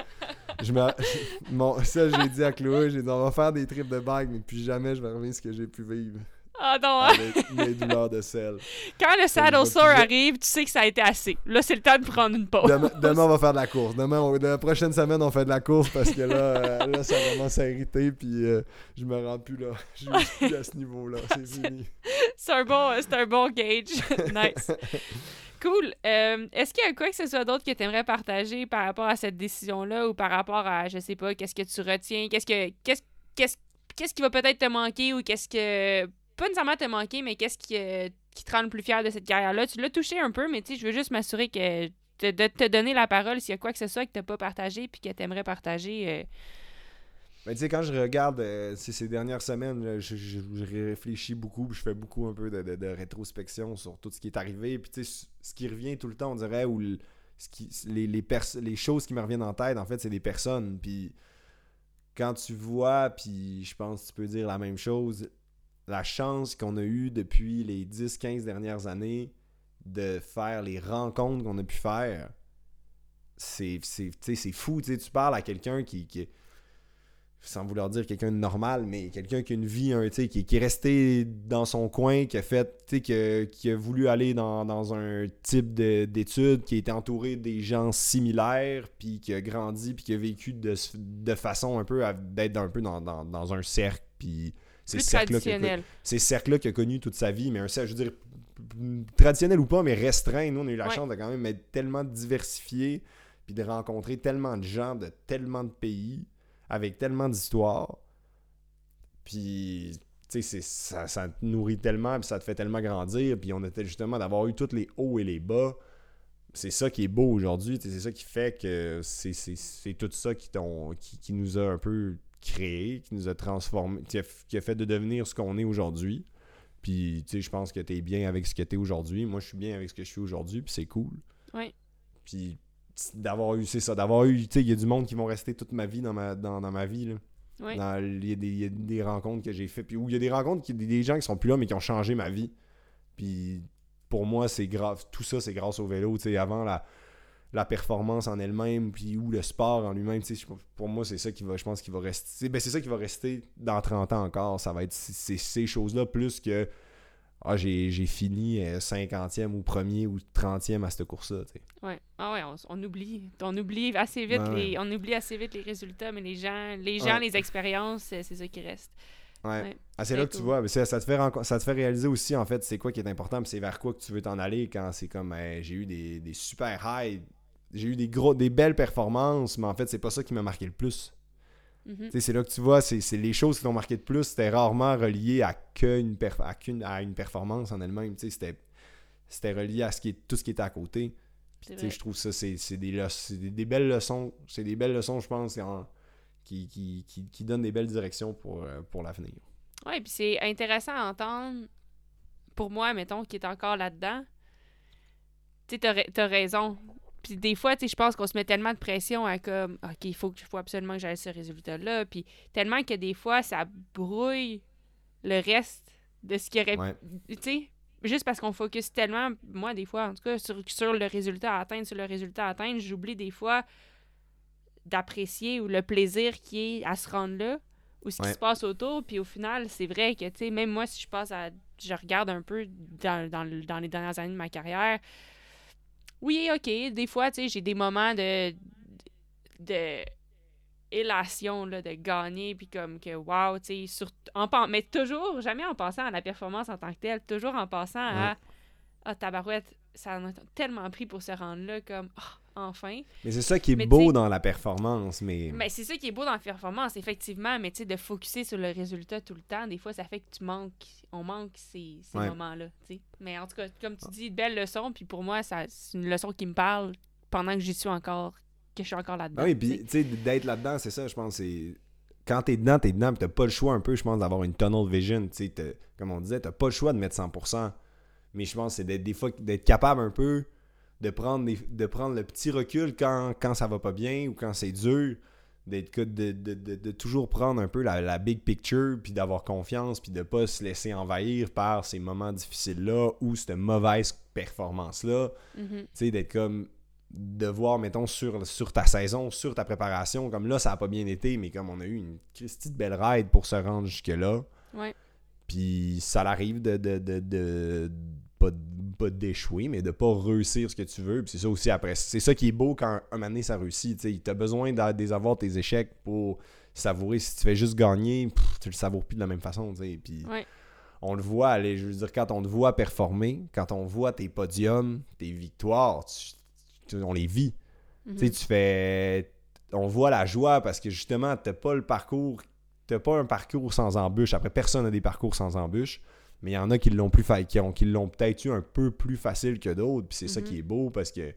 Speaker 1: je me... [LAUGHS] ça, j'ai dit à Chloé, j'ai dit on va faire des trips de bike, mais plus jamais je vais revenir ce que j'ai pu vivre.
Speaker 2: Ah non,
Speaker 1: hein? Avec mes douleurs de sel.
Speaker 2: Quand le saddle sore arrive, tu sais que ça a été assez. Là, c'est le temps de prendre une pause.
Speaker 1: Demain, on va faire de la course. Demain, la prochaine semaine, on fait de la course parce que là, [LAUGHS] euh, là ça commence à irriter. Puis euh, je me rends plus là. Je suis plus à ce niveau-là. C'est [LAUGHS] fini.
Speaker 2: c'est un, bon, un bon gauge. nice. Cool. Euh, est-ce qu'il y a quoi que ce soit d'autre que tu aimerais partager par rapport à cette décision-là ou par rapport à, je sais pas, qu'est-ce que tu retiens? Qu'est-ce que. Qu'est-ce, qui va peut-être te manquer ou qu'est-ce que pas nécessairement te manquer, mais qu'est-ce qui, euh, qui, te rend le plus fier de cette carrière-là? Tu l'as touché un peu, mais tu sais, je veux juste m'assurer que de, te donner la parole s'il y a quoi que ce soit que tu n'as pas partagé puis que tu aimerais partager. Euh.
Speaker 1: Tu sais, quand je regarde euh, ces dernières semaines, je, réfléchis beaucoup, je fais beaucoup un peu de, rétrospection sur tout ce qui est arrivé. Puis tu sais, ce qui revient tout le temps, on dirait, ou ce qui, les, choses qui me reviennent en tête, en fait, c'est des personnes. Puis quand tu vois, puis je pense que tu peux dire la même chose, la chance qu'on a eue depuis les 10-15 dernières années de faire les rencontres qu'on a pu faire, c'est fou. Tu parles à quelqu'un qui, sans vouloir dire quelqu'un de normal, mais quelqu'un qui a une vie, un, qui, qui est resté dans son coin, qui a fait, qui a, qui a voulu aller dans, un type d'études, qui a été entouré des gens similaires, puis qui a grandi, puis qui a vécu de, de façon un peu d'être un peu dans, dans un cercle, puis
Speaker 2: c'est traditionnel.
Speaker 1: C'est ce cercle-là qu'il a connu toute sa vie, mais un cercle, je veux dire, traditionnel ou pas, mais restreint. Nous, on a eu la chance de quand même être tellement diversifié, puis de rencontrer tellement de gens de tellement de pays, avec tellement d'histoires. Puis, tu sais, ça, ça te nourrit tellement, puis ça te fait tellement grandir. Puis on était justement d'avoir eu tous les hauts et les bas. C'est ça qui est beau aujourd'hui. C'est ça qui fait que c'est tout ça qui, qui, qui nous a un peu créé, qui nous a transformé, qui a, fait de devenir ce qu'on est aujourd'hui. Puis, tu sais, je pense que tu es bien avec ce que tu es aujourd'hui. Moi, je suis bien avec ce que je suis aujourd'hui, puis c'est cool.
Speaker 2: Oui.
Speaker 1: Puis, d'avoir eu, c'est ça, d'avoir eu, tu sais, il y a du monde qui vont rester toute ma vie dans ma, dans, ma vie, là.
Speaker 2: Oui.
Speaker 1: Il y, a des rencontres que j'ai fait, puis où il y a des rencontres, qui, des gens qui sont plus là, mais qui ont changé ma vie. Puis, pour moi, c'est grave. Tout ça, c'est grâce au vélo. Tu sais, avant, la, la performance en elle-même puis ou le sport en lui-même pour moi c'est ça qui va je pense qui va rester ben c'est ça qui va rester dans 30 ans encore ça va être ces choses là plus que ah, j'ai fini euh, 50e ou premier ou 30e à cette course-là.
Speaker 2: Ouais. Ah ouais, on, on oublie. On oublie assez vite les. On oublie assez vite les résultats, mais les gens, les gens,
Speaker 1: Ouais.
Speaker 2: les expériences, c'est ça qui reste.
Speaker 1: Ouais.
Speaker 2: Ouais.
Speaker 1: Ah, c'est là que tu vois, mais ça, ça te fait ça te fait réaliser aussi en fait c'est quoi qui est important, c'est vers quoi que tu veux t'en aller quand c'est comme hey, j'ai eu des, des super highs, j'ai eu des gros des belles performances, mais en fait c'est pas ça qui m'a marqué le plus.
Speaker 2: Mhm.
Speaker 1: C'est là que tu vois, c'est les choses qui t'ont marqué de plus, c'était rarement relié à qu'une perf- à, qu'une- à une performance en elle-même, c'était relié à ce qui est, tout ce qui était à côté. Je trouve ça, c'est des, belles leçons. C'est des belles leçons, je pense, en- qui, qui, qui, qui donnent des belles directions pour, euh, pour l'avenir.
Speaker 2: Ouais, puis c'est intéressant à entendre pour moi, mettons, qui est encore là-dedans. Tu sais, t'as raison. Puis des fois, tu sais, je pense qu'on se met tellement de pression à comme, OK, il faut, absolument que j'aille ce résultat-là. Puis tellement que des fois, ça brouille le reste de ce qui aurait.
Speaker 1: Ouais.
Speaker 2: Tu sais, juste parce qu'on focus tellement, moi, des fois, en tout cas, sur, sur le résultat à atteindre, sur le résultat à atteindre, j'oublie des fois d'apprécier ou le plaisir qui est à se rendre là ou ce qui
Speaker 1: Ouais.
Speaker 2: se passe autour. Puis au final, c'est vrai que, tu sais, même moi, si je passe à. Je regarde un peu dans, dans les dernières années de ma carrière. Oui, OK, des fois, tu sais, j'ai des moments de. de élation, là, de gagner, puis comme que, wow, tu sais, sur- en mais toujours, jamais en pensant à la performance en tant que telle, toujours en pensant à, ah, tabarouette, ça en a tellement pris pour se rendre là, comme, Ah, enfin.
Speaker 1: Mais c'est ça qui est
Speaker 2: Mais tu
Speaker 1: beau dans la performance, mais...
Speaker 2: Mais c'est ça qui est beau dans la performance, effectivement, mais tu sais, de focuser sur le résultat tout le temps, des fois, ça fait que tu manques, on manque ces, ces
Speaker 1: Ouais.
Speaker 2: moments-là, tu sais. Mais en tout cas, comme tu dis, belle leçon, puis pour moi, c'est une leçon qui me parle pendant que j'y suis encore, que je suis encore là-dedans.
Speaker 1: Ah oui,
Speaker 2: tu
Speaker 1: puis tu sais, d'être là-dedans, c'est ça, je pense, c'est... Quand t'es dedans, t'es dedans, pis t'as pas le choix un peu, je pense, d'avoir une tunnel vision, tu comme on disait, t'as pas le choix de mettre 100%, mais je pense que c'est des fois, d'être capable un peu de prendre, des- de prendre le petit recul quand, quand ça va pas bien ou quand c'est dur, d'être de, de, de, de toujours prendre un peu la, la big picture, puis d'avoir confiance, puis de pas se laisser envahir par ces moments difficiles-là ou cette mauvaise performance-là,
Speaker 2: Mhm.
Speaker 1: tu sais, d'être comme de voir, mettons, sur, sur ta saison, sur ta préparation, comme là, ça a pas bien été, mais comme on a eu une Christie de belle ride pour se rendre jusque-là.
Speaker 2: Ouais.
Speaker 1: Puis ça l'arrive de, de, de, de- pas, pas d'échouer, mais de pas réussir ce que tu veux. Puis c'est ça aussi après. C'est ça qui est beau quand un moment donné ça réussit. Tu as besoin d'a- des avoir tes échecs pour savourer. Si tu fais juste gagner, pff, tu le savoures plus de la même façon. tu sais. Puis
Speaker 2: Ouais.
Speaker 1: on le voit aller, je veux dire, quand on te voit performer, quand on voit tes podiums, tes victoires, tu- tu- on les vit.
Speaker 2: Mhm.
Speaker 1: Tu fais. On voit la joie parce que justement, t'as pas le parcours. T'as pas un parcours sans embûche. Après, personne n'a des parcours sans embûche. Mais il y en a qui l'ont plus qui ont qui l'ont peut-être eu un peu plus facile que d'autres. Puis c'est ça
Speaker 2: Mhm.
Speaker 1: qui est beau parce que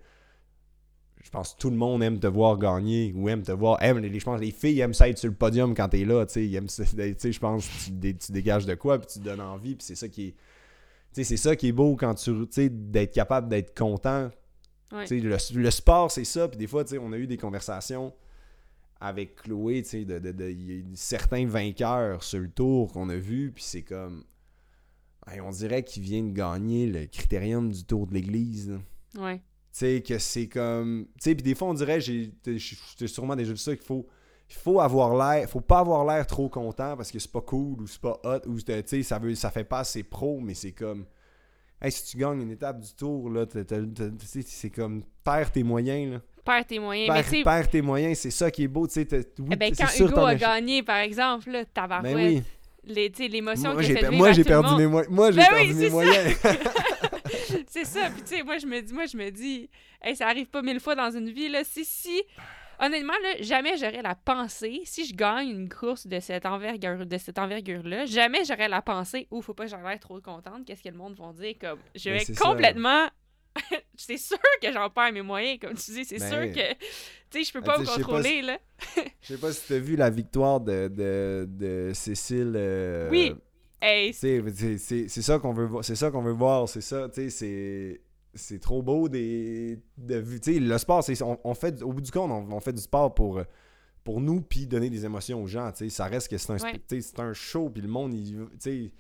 Speaker 1: je pense que tout le monde aime te voir gagner ou aime te voir. Aime, les, je pense que les filles aiment ça être sur le podium quand t'es là. Tu sais, ils aiment [LAUGHS] je pense que tu, tu dégages de quoi puis tu te donnes envie. Puis c'est ça qui est. C'est ça qui est beau quand tu. D'être capable d'être content
Speaker 2: Ouais.
Speaker 1: le, le sport, c'est ça. Puis des fois, tu sais, on a eu des conversations avec Chloé, tu sais, de, de, de- il y a eu certains vainqueurs sur le tour qu'on a vu. Puis c'est comme. Hey, on dirait qu'ils viennent de gagner le critérium du tour de l'église.
Speaker 2: Ouais.
Speaker 1: Tu sais, que c'est comme. Tu sais, puis des fois, on dirait, j'ai sûrement déjà vu ça, qu'il faut. Il faut avoir l'air, faut pas avoir l'air trop content parce que c'est pas cool ou c'est pas hot ou tu sais, ça veut, ça fait pas assez pro, mais c'est comme, hey, si tu gagnes une étape du tour là, c'est comme perds tes moyens là,
Speaker 2: Perds tes moyens. mais
Speaker 1: perds, perds tes moyens, c'est ça qui est beau, tu sais, oui,
Speaker 2: eh ben, quand Hugo a gagné, par exemple, là,
Speaker 1: Ben oui,
Speaker 2: les- l'émotion
Speaker 1: moi
Speaker 2: qu'il a
Speaker 1: j'ai,
Speaker 2: fait
Speaker 1: moi j'ai perdu mes moyens, moi j'ai
Speaker 2: Ben
Speaker 1: perdu
Speaker 2: c'est
Speaker 1: mes
Speaker 2: ça.
Speaker 1: moyens. [LAUGHS] [LAUGHS]
Speaker 2: c'est ça. Puis tu sais, moi je me dis, moi je me dis, hey, ça arrive pas mille fois dans une vie là. Si si, honnêtement là, jamais j'aurais la pensée si je gagne une course de cette envergure, de cette envergure là, jamais j'aurais la pensée, ou faut pas que j'en l'air trop contente. Qu'est-ce que le monde va dire? Comme, je
Speaker 1: Ben,
Speaker 2: vais
Speaker 1: ça. [LAUGHS]
Speaker 2: c'est sûr que j'en perds mes moyens, comme tu dis. C'est
Speaker 1: Ben
Speaker 2: sûr que, tu sais, je peux
Speaker 1: Ben,
Speaker 2: pas
Speaker 1: tu
Speaker 2: me contrôler là. [LAUGHS]
Speaker 1: Je sais pas si t'as vu la victoire de, de, de Cécile. euh,
Speaker 2: Oui. Hey,
Speaker 1: Tu c'est- ça qu'on veut voir, c'est ça qu'on veut voir, c'est ça, tu sais, c'est c'est trop beau des de tu sais, le sport c'est on, on fait au bout du compte on, on fait du sport pour pour nous puis donner des émotions aux gens, tu sais, ça reste que c'est un
Speaker 2: Ouais.
Speaker 1: tu c'est un show puis le monde il tu sais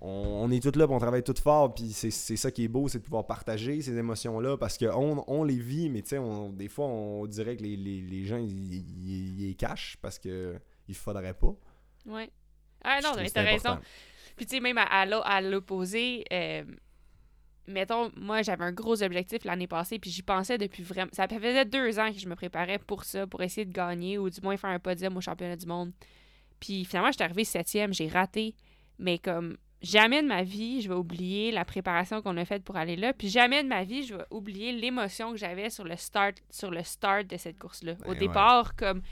Speaker 1: on, on est tous là, puis on travaille tous fort, puis c'est ça qui est beau, c'est de pouvoir partager ces émotions-là, parce qu'on on les vit, mais tu sais, on- des fois, on dirait que les, les- les gens, ils, les cachent, parce que il faudrait pas.
Speaker 2: ouais. Ah non, mais t'as raison. Puis, tu sais, même à, à l'opposé, euh, mettons, moi, j'avais un gros objectif l'année passée, puis j'y pensais depuis vraiment. Ça faisait deux ans que je me préparais pour ça, pour essayer de gagner, ou du moins faire un podium au championnat du monde. Puis finalement, j'étais arrivée septième, j'ai raté. Mais comme jamais de ma vie, je vais oublier la préparation qu'on a faite pour aller là. Puis jamais de ma vie, je vais oublier l'émotion que j'avais sur le start, sur le start de cette course-là. Au
Speaker 1: Ben
Speaker 2: départ, comme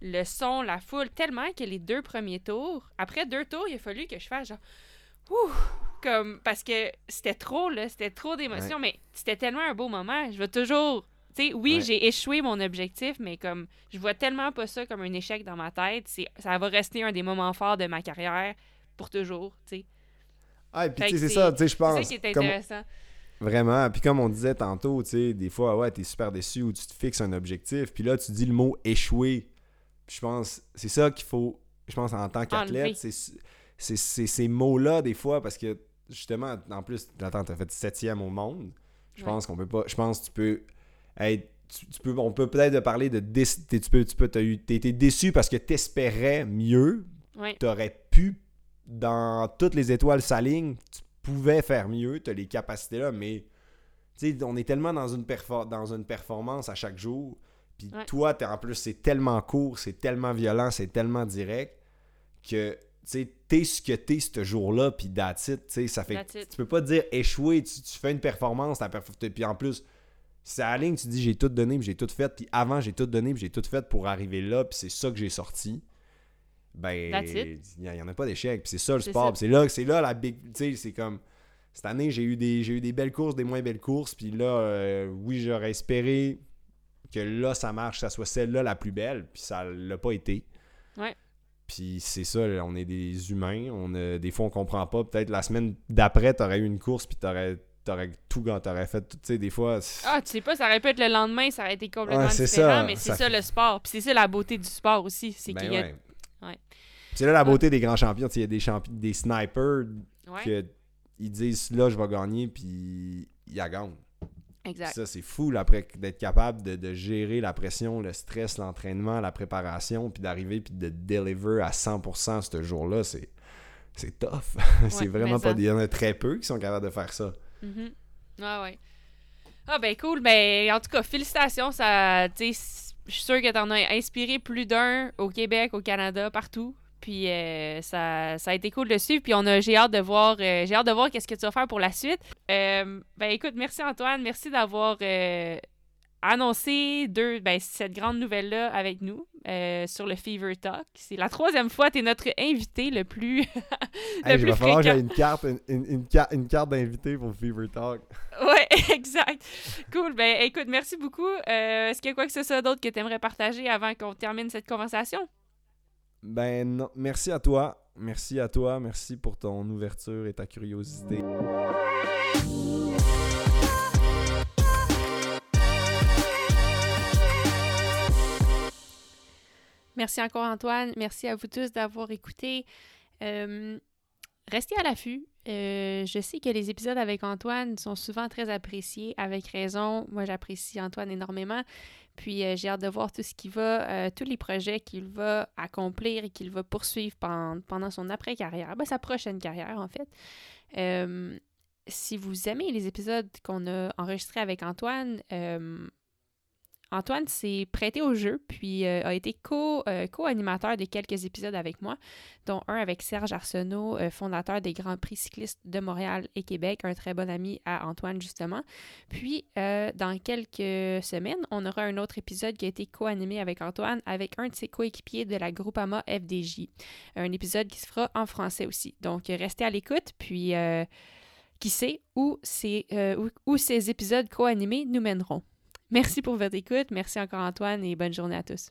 Speaker 2: le son, la foule, tellement que les deux premiers tours, après deux tours, il a fallu que je fasse genre Ouh! comme parce que c'était trop là, c'était trop d'émotions, mais c'était tellement un beau moment. Je vais toujours tu sais, oui,
Speaker 1: Ouais.
Speaker 2: j'ai échoué mon objectif, mais comme je vois tellement pas ça comme un échec dans ma tête, c'est ça va rester un des moments forts de ma carrière pour toujours, tu sais.
Speaker 1: Ah, et puis c'est
Speaker 2: c'est-
Speaker 1: ça, tu sais, je
Speaker 2: C'est
Speaker 1: pense.
Speaker 2: ça qui est
Speaker 1: comme-
Speaker 2: intéressant.
Speaker 1: Vraiment. Puis comme on disait tantôt, tu sais, des fois, ouais, t'es super déçu ou tu te fixes un objectif. Puis là, tu dis le mot échouer. Puis je pense, c'est ça qu'il faut, je pense, en tant qu'athlète, c'est c'est- c'est ces mots-là, des fois, parce que justement, en plus, attends, t'as fait septième au monde. Je
Speaker 2: Ouais.
Speaker 1: pense qu'on peut pas, je pense que tu peux être. Tu, tu peux, on peut peut-être parler de dé- tu peux, tu peux, t'as eu, t'as été déçu parce que t'espérais mieux,
Speaker 2: Ouais.
Speaker 1: t'aurais pu, dans toutes les étoiles s'alignent, tu pouvais faire mieux, tu as les capacités là, mais tu sais, on est tellement dans une, perfor- dans une performance à chaque jour, puis
Speaker 2: Ouais.
Speaker 1: toi, en plus, c'est tellement court, c'est tellement violent, c'est tellement direct, que tu sais, t'es ce que t'es ce jour-là, puis it, tu sais, ça fait... Tu peux pas dire échouer, tu, tu fais une performance, puis en plus... C'est à la ligne, tu dis j'ai tout donné, j'ai tout fait, puis avant j'ai tout donné, j'ai tout fait pour arriver là, puis c'est ça que j'ai sorti ben il n'y en a pas d'échec puis c'est ça le sport c'est là c'est là la big tu sais c'est comme cette année j'ai eu des j'ai eu des belles courses des moins belles courses puis là euh, oui j'aurais espéré que là ça marche que ça soit celle-là la plus belle puis ça l'a pas été
Speaker 2: Ouais.
Speaker 1: puis c'est ça on est des humains on a, des fois on comprend pas peut-être la semaine d'après t'aurais eu une course puis t'aurais t'aurais tout gant t'aurais fait tout- tu sais des fois
Speaker 2: Ah, tu sais pas, ça aurait pu être le lendemain, ça aurait été complètement
Speaker 1: Ouais,
Speaker 2: différent,
Speaker 1: ça.
Speaker 2: mais c'est
Speaker 1: Ça
Speaker 2: le sport. Puis c'est ça la beauté du sport aussi, c'est
Speaker 1: ben
Speaker 2: qu'il y a
Speaker 1: ouais.
Speaker 2: Ouais.
Speaker 1: c'est là la beauté des grands champions il y a des champi- des snipers
Speaker 2: Ouais,
Speaker 1: que ils disent là je vais gagner puis ils gagnent.
Speaker 2: exact.
Speaker 1: Ça c'est fou d'être capable de, de gérer la pression, le stress, l'entraînement, la préparation puis d'arriver puis de deliver à 100% ce jour-là, c'est c'est tough. [LAUGHS] c'est
Speaker 2: Ouais,
Speaker 1: vraiment pas il y en a très peu qui sont capables de faire ça.
Speaker 2: Mhm. Ah ouais. Ah ben cool, ben en tout cas, félicitations, ça, je suis sûre que t'en as inspiré plus d'un au Québec, au Canada, partout. Puis euh, ça, ça a été cool de suivre. Puis on a, j'ai hâte de voir, euh, j'ai hâte de voir qu'est-ce que tu vas faire pour la suite. Euh, ben écoute, merci Antoine, merci d'avoir euh, annoncé deux, ben, cette grande nouvelle-là avec nous euh, sur le Fever Talk. C'est la troisième fois, tu es notre invité le plus, [LAUGHS] le
Speaker 1: Hey, il
Speaker 2: plus
Speaker 1: va falloir que j'aie une carte, une, une- une ca- une carte d'invité pour Fever Talk. [LAUGHS]
Speaker 2: Ouais, exact. Cool. Ben, écoute, merci beaucoup. Euh, Est-ce qu'il y a quoi que ce soit d'autre que tu aimerais partager avant qu'on termine cette conversation?
Speaker 1: Ben non, merci à toi. Merci à toi, merci pour ton ouverture et ta curiosité.
Speaker 2: Merci encore, Antoine. Merci à vous tous d'avoir écouté. Euh, restez à l'affût. Euh, je sais que les épisodes avec Antoine sont souvent très appréciés, avec raison. Moi, j'apprécie Antoine énormément. Puis, euh, j'ai hâte de voir tout ce qu'il va, tous les projets qu'il va accomplir et qu'il va poursuivre pendant, pendant son après-carrière, ben, sa prochaine carrière, en fait. Si vous aimez les épisodes qu'on a enregistrés avec Antoine, Antoine s'est prêté au jeu, puis euh, a été euh, co-animateur de quelques épisodes avec moi, dont un avec Serge Arsenault, euh, fondateur des Grands Prix cyclistes de Montréal et Québec, un très bon ami à Antoine, justement. Puis, dans quelques semaines, on aura un autre épisode qui a été co-animé avec Antoine, avec un de ses coéquipiers de la Groupama FDJ. Un épisode qui se fera en français aussi. Donc, restez à l'écoute, puis qui sait où ces épisodes co-animés nous mèneront. Merci pour votre écoute. Merci encore Antoine et bonne journée à tous.